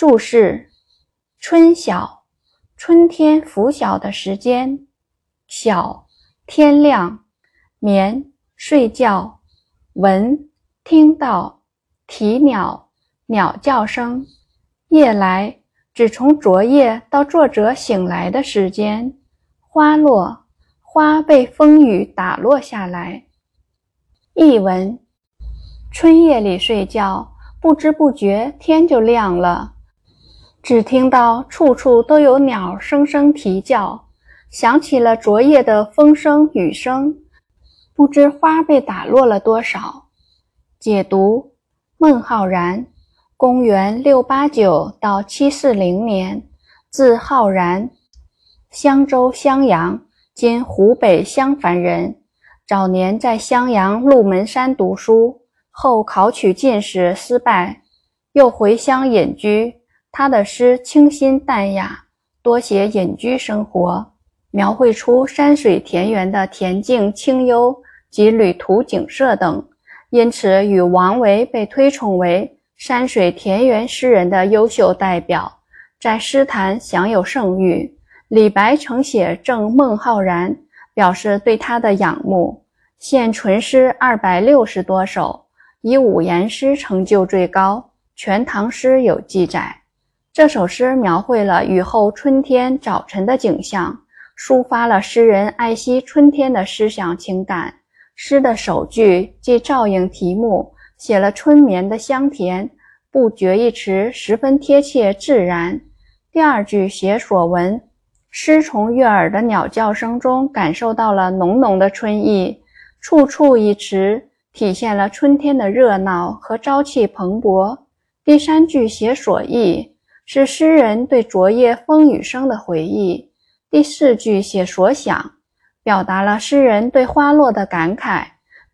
注释：春晓，春天拂晓的时间。晓，天亮。眠，睡觉。闻，听到。啼鸟，鸟叫声。夜来，指从昨夜到作者醒来的时间。花落，花被风雨打落下来。译文：春夜里睡觉，不知不觉天就亮了。只听到处处都有鸟声声啼叫，想起了昨夜的风声雨声，不知花被打落了多少。解读：孟浩然，公元六八九到七四零年，字浩然，襄州襄阳（今湖北襄樊人）。早年在襄阳鹿门山读书，后考取进士失败，又回乡隐居。他的诗清新淡雅，多写隐居生活，描绘出山水田园的恬静清幽及旅途景色等，因此与王维被推崇为山水田园诗人的优秀代表，在诗坛享有盛誉。李白曾写赠孟浩然，表示对他的仰慕，现存诗二百六十多首，以五言诗成就最高，《全唐诗》有记载。这首诗描绘了雨后春天早晨的景象，抒发了诗人爱惜春天的思想情感。诗的首句即照应题目，写了春眠的香甜，不觉一词十分贴切自然。第二句写所闻，诗从悦耳的鸟叫声中感受到了浓浓的春意。处处一词体现了春天的热闹和朝气蓬勃。第三句写所忆。是诗人对昨夜风雨声的回忆。第四句写所想，表达了诗人对花落的感慨，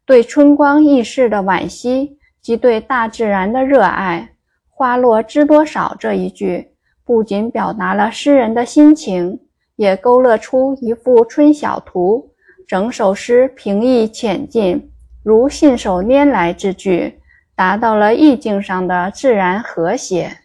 对春光易逝的惋惜及对大自然的热爱。花落知多少这一句，不仅表达了诗人的心情，也勾勒出一幅春晓图。整首诗平易浅近，如信手拈来之句，达到了意境上的自然和谐。